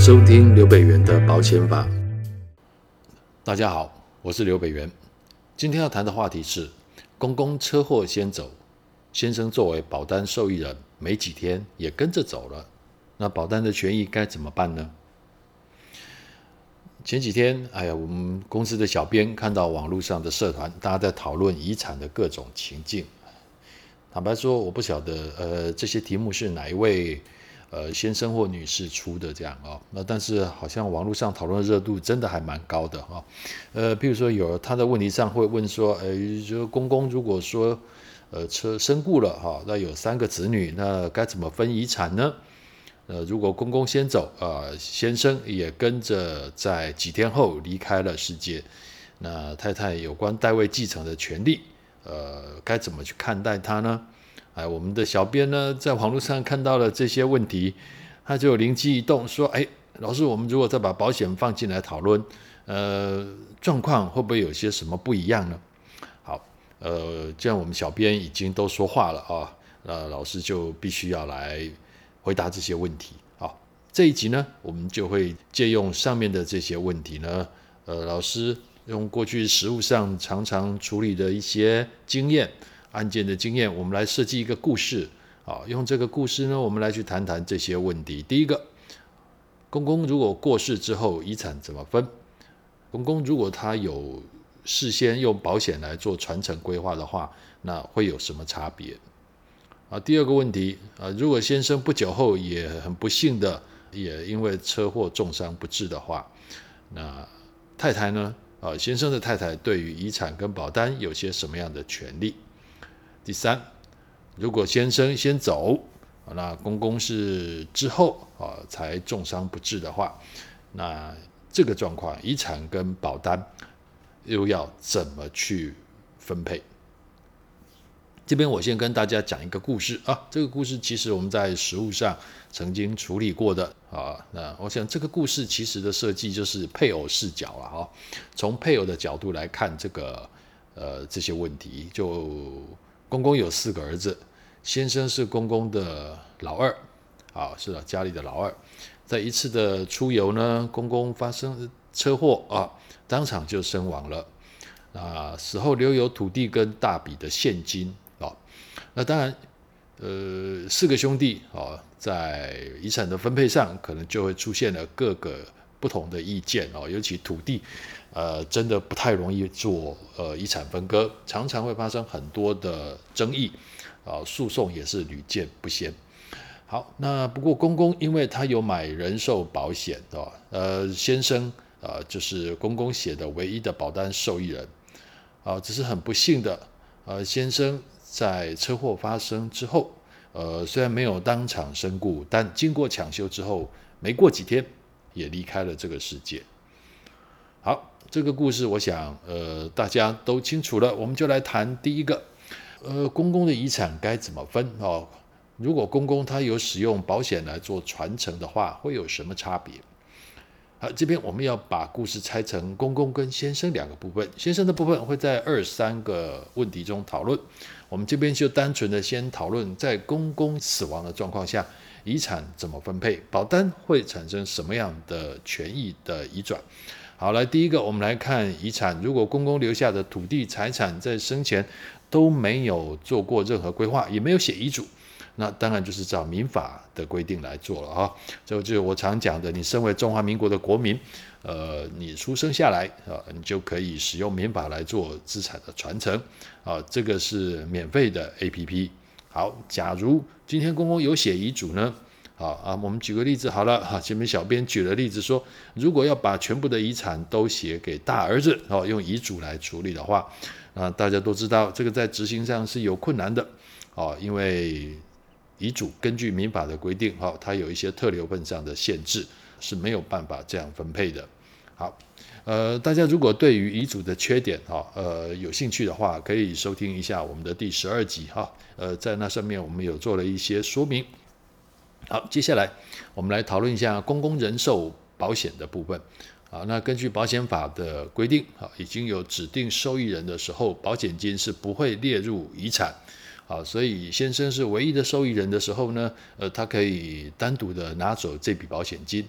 收听刘北元的保险法。大家好，我是刘北元。今天要谈的话题是：公公车祸先走，先生作为保单受益人，没几天也跟着走了。那保单的权益该怎么办呢？前几天，哎呀，我们公司的小编看到网络上的社团，大家在讨论遗产的各种情境。坦白说，我不晓得，呃，这些题目是哪一位，呃，先生或女士出的这样啊？那但是好像网络上讨论热度真的还蛮高的哈。呃，譬如说有他的问题上会问说，呃，就公公如果说，呃，车身故了哈，那有三个子女，那该怎么分遗产呢？呃，如果公公先走，呃，先生也跟着在几天后离开了世界，那太太有关代位继承的权利。呃，该怎么去看待他呢？哎，我们的小编呢，在网络上看到了这些问题，他就灵机一动说：“哎，老师，我们如果再把保险放进来讨论，呃，状况会不会有些什么不一样呢？”好，呃，既然我们小编已经都说话了啊，那老师就必须要来回答这些问题。好，这一集呢，我们就会借用上面的这些问题呢，呃，老师。用过去实务上常常处理的一些经验、案件的经验，我们来设计一个故事。啊，用这个故事呢，我们来去谈谈这些问题。第一个，公公如果过世之后，遗产怎么分？公公如果他有事先用保险来做传承规划的话，那会有什么差别？啊，第二个问题，啊，如果先生不久后也很不幸的也因为车祸重伤不治的话，那太太呢？啊，先生的太太对于遗产跟保单有些什么样的权利？第三，如果先生先走，那公公是之后啊才重伤不治的话，那这个状况，遗产跟保单又要怎么去分配？这边我先跟大家讲一个故事啊，这个故事其实我们在实务上曾经处理过的啊。那我想这个故事其实的设计就是配偶视角了哈，从配偶的角度来看这个呃这些问题。就公公有四个儿子，先生是公公的老二，啊是啊，家里的老二，在一次的出游呢，公公发生车祸啊，当场就身亡了。啊，死后留有土地跟大笔的现金啊。那当然，呃，四个兄弟啊，在遗产的分配上，可能就会出现了各个不同的意见哦。尤其土地，呃，真的不太容易做呃遗产分割，常常会发生很多的争议啊，诉讼也是屡见不鲜。好，那不过公公因为他有买人寿保险啊，呃，先生啊，就是公公写的唯一的保单受益人啊，只是很不幸的，呃，先生。在车祸发生之后，呃，虽然没有当场身故，但经过抢修之后，没过几天也离开了这个世界。好，这个故事我想，呃，大家都清楚了。我们就来谈第一个，呃，公公的遗产该怎么分哦？如果公公他有使用保险来做传承的话，会有什么差别？好，这边我们要把故事拆成公公跟先生两个部分。先生的部分会在二三个问题中讨论。我们这边就单纯的先讨论，在公公死亡的状况下，遗产怎么分配，保单会产生什么样的权益的移转。好，来第一个，我们来看遗产。如果公公留下的土地财产在生前都没有做过任何规划，也没有写遗嘱。那当然就是照民法的规定来做了啊，这就是我常讲的，你身为中华民国的国民，呃，你出生下来啊，你就可以使用民法来做资产的传承啊，这个是免费的 APP。好，假如今天公公有写遗嘱呢，好啊，我们举个例子好了哈，前面小编举了例子说，如果要把全部的遗产都写给大儿子，哦，用遗嘱来处理的话，啊，大家都知道这个在执行上是有困难的，哦，因为。遗嘱根据民法的规定，哈，它有一些特留份上的限制，是没有办法这样分配的。好，呃，大家如果对于遗嘱的缺点，哈，呃，有兴趣的话，可以收听一下我们的第十二集，哈，呃，在那上面我们有做了一些说明。好，接下来我们来讨论一下公共人寿保险的部分。啊，那根据保险法的规定，啊，已经有指定受益人的时候，保险金是不会列入遗产。啊，所以先生是唯一的受益人的时候呢，呃，他可以单独的拿走这笔保险金，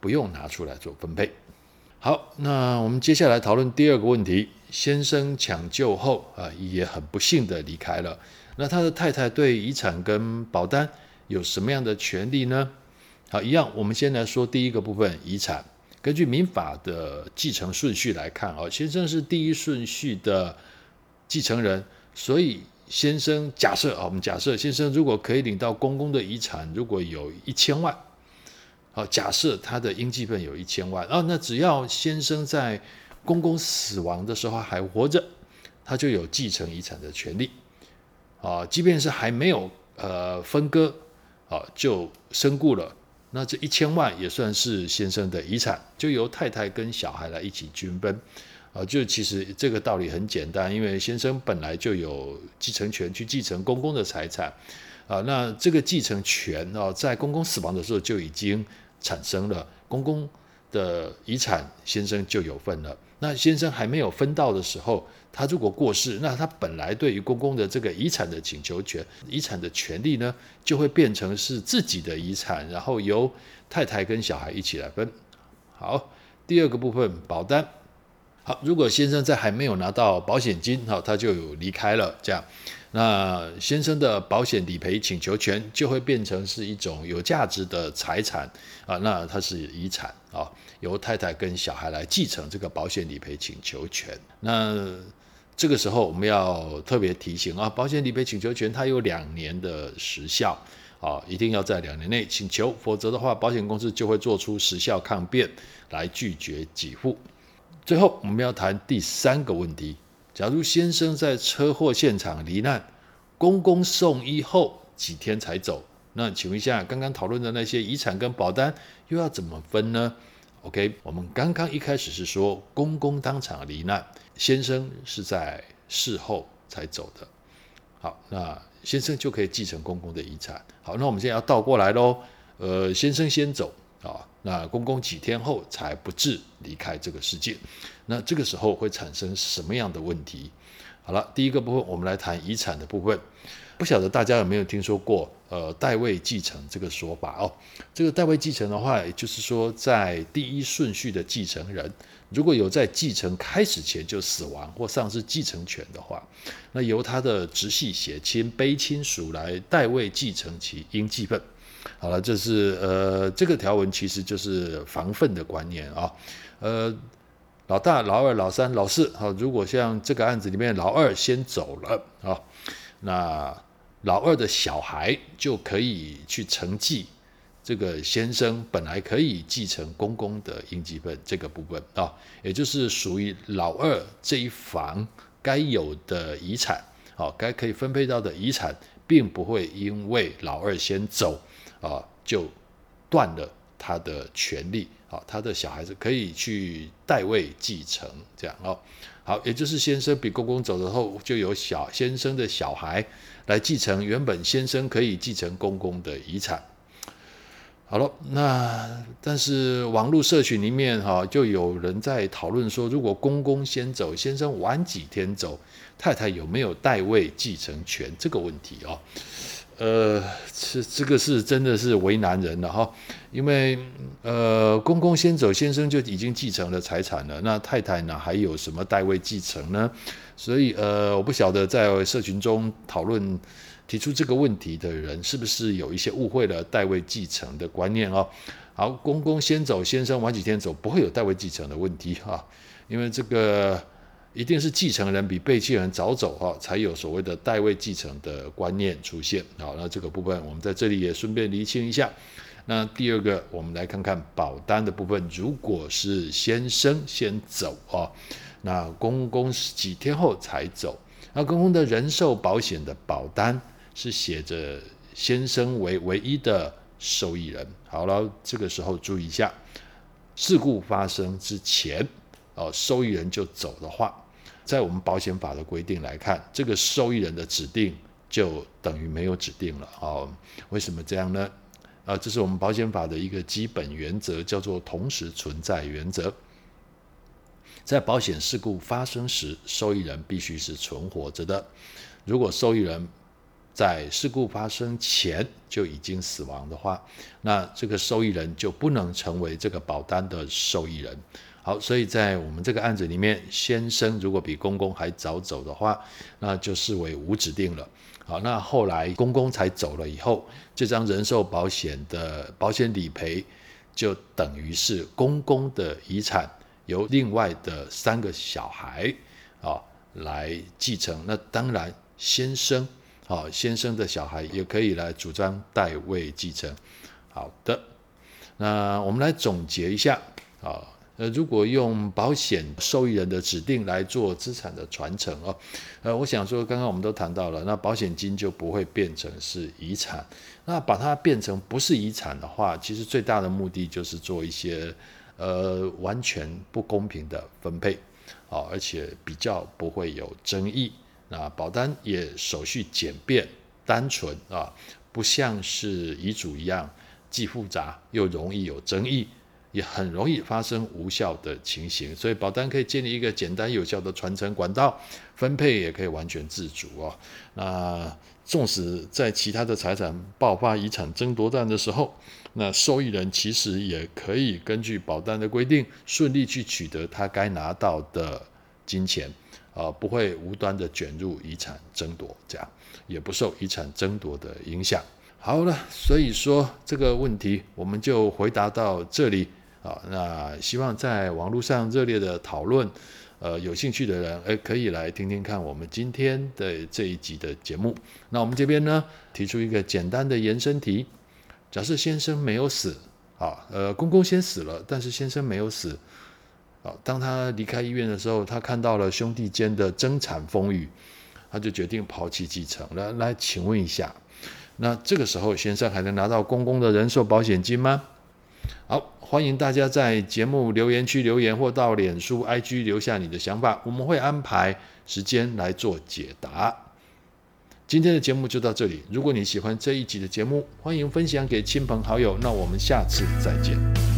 不用拿出来做分配。好，那我们接下来讨论第二个问题：先生抢救后啊，也很不幸的离开了。那他的太太对遗产跟保单有什么样的权利呢？好，一样，我们先来说第一个部分，遗产。根据民法的继承顺序来看，哦，先生是第一顺序的继承人，所以先生假设啊，我们假设先生如果可以领到公公的遗产，如果有一千万。好，假设他的应继分有一千万，啊，那只要先生在公公死亡的时候还活着，他就有继承遗产的权利，啊，即便是还没有呃分割，啊，就身故了，那这一千万也算是先生的遗产，就由太太跟小孩来一起均分，啊，就其实这个道理很简单，因为先生本来就有继承权去继承公公的财产。啊，那这个继承权啊，在公公死亡的时候就已经产生了，公公的遗产先生就有份了。那先生还没有分到的时候，他如果过世，那他本来对于公公的这个遗产的请求权、遗产的权利呢，就会变成是自己的遗产，然后由太太跟小孩一起来分。好，第二个部分，保单。好，如果先生在还没有拿到保险金，好，他就离开了，这样。那先生的保险理赔请求权就会变成是一种有价值的财产啊，那它是遗产啊，由太太跟小孩来继承这个保险理赔请求权。那这个时候我们要特别提醒啊，保险理赔请求权它有两年的时效啊，一定要在两年内请求，否则的话，保险公司就会做出时效抗辩来拒绝给付。最后我们要谈第三个问题。假如先生在车祸现场罹难，公公送医后几天才走，那请问一下，刚刚讨论的那些遗产跟保单又要怎么分呢？OK，我们刚刚一开始是说公公当场罹难，先生是在事后才走的。好，那先生就可以继承公公的遗产。好，那我们现在要倒过来喽。呃，先生先走啊，那公公几天后才不治离开这个世界。那这个时候会产生什么样的问题？好了，第一个部分我们来谈遗产的部分。不晓得大家有没有听说过，呃，代位继承这个说法哦？这个代位继承的话，也就是说，在第一顺序的继承人，如果有在继承开始前就死亡或丧失继承权的话，那由他的直系血亲、卑亲属来代位继承其应继分。好了，这是呃，这个条文其实就是防分的观念啊，呃。老大、老二、老三、老四，好，如果像这个案子里面，老二先走了啊，那老二的小孩就可以去承继这个先生本来可以继承公公的应继分这个部分啊，也就是属于老二这一房该有的遗产，好，该可以分配到的遗产，并不会因为老二先走啊就断了他的权利。啊，他的小孩子可以去代位继承，这样哦。好，也就是先生比公公走了后，就有小先生的小孩来继承原本先生可以继承公公的遗产。好了，那但是网络社群里面哈，就有人在讨论说，如果公公先走，先生晚几天走，太太有没有代位继承权这个问题哦。呃，这这个是真的是为难人了哈，因为呃，公公先走，先生就已经继承了财产了，那太太呢还有什么代位继承呢？所以呃，我不晓得在社群中讨论提出这个问题的人是不是有一些误会了代位继承的观念哦。好，公公先走，先生晚几天走，不会有代位继承的问题哈，因为这个。一定是继承人比被继承人早走哈，才有所谓的代位继承的观念出现。好，那这个部分我们在这里也顺便厘清一下。那第二个，我们来看看保单的部分。如果是先生先走啊，那公公是几天后才走，那公公的人寿保险的保单是写着先生为唯一的受益人。好了，这个时候注意一下，事故发生之前。哦，受益人就走的话，在我们保险法的规定来看，这个受益人的指定就等于没有指定了。哦，为什么这样呢？啊，这是我们保险法的一个基本原则，叫做同时存在原则。在保险事故发生时，受益人必须是存活着的。如果受益人在事故发生前就已经死亡的话，那这个受益人就不能成为这个保单的受益人。好，所以在我们这个案子里面，先生如果比公公还早走的话，那就视为无指定了。好，那后来公公才走了以后，这张人寿保险的保险理赔就等于是公公的遗产，由另外的三个小孩啊来继承。那当然，先生啊先生的小孩也可以来主张代位继承。好的，那我们来总结一下啊。呃，如果用保险受益人的指定来做资产的传承哦，呃，我想说，刚刚我们都谈到了，那保险金就不会变成是遗产。那把它变成不是遗产的话，其实最大的目的就是做一些呃完全不公平的分配，啊，而且比较不会有争议。那保单也手续简便单纯啊，不像是遗嘱一样既复杂又容易有争议。也很容易发生无效的情形，所以保单可以建立一个简单有效的传承管道，分配也可以完全自主哦。那纵使在其他的财产爆发遗产争夺战的时候，那受益人其实也可以根据保单的规定，顺利去取得他该拿到的金钱，啊，不会无端的卷入遗产争夺，这样也不受遗产争夺的影响。好了，所以说这个问题我们就回答到这里。啊，那希望在网络上热烈的讨论，呃，有兴趣的人，诶，可以来听听看我们今天的这一集的节目。那我们这边呢，提出一个简单的延伸题：假设先生没有死，啊，呃，公公先死了，但是先生没有死，啊，当他离开医院的时候，他看到了兄弟间的争产风雨，他就决定抛弃继承。来，来，请问一下，那这个时候先生还能拿到公公的人寿保险金吗？好，欢迎大家在节目留言区留言，或到脸书、IG 留下你的想法，我们会安排时间来做解答。今天的节目就到这里，如果你喜欢这一集的节目，欢迎分享给亲朋好友。那我们下次再见。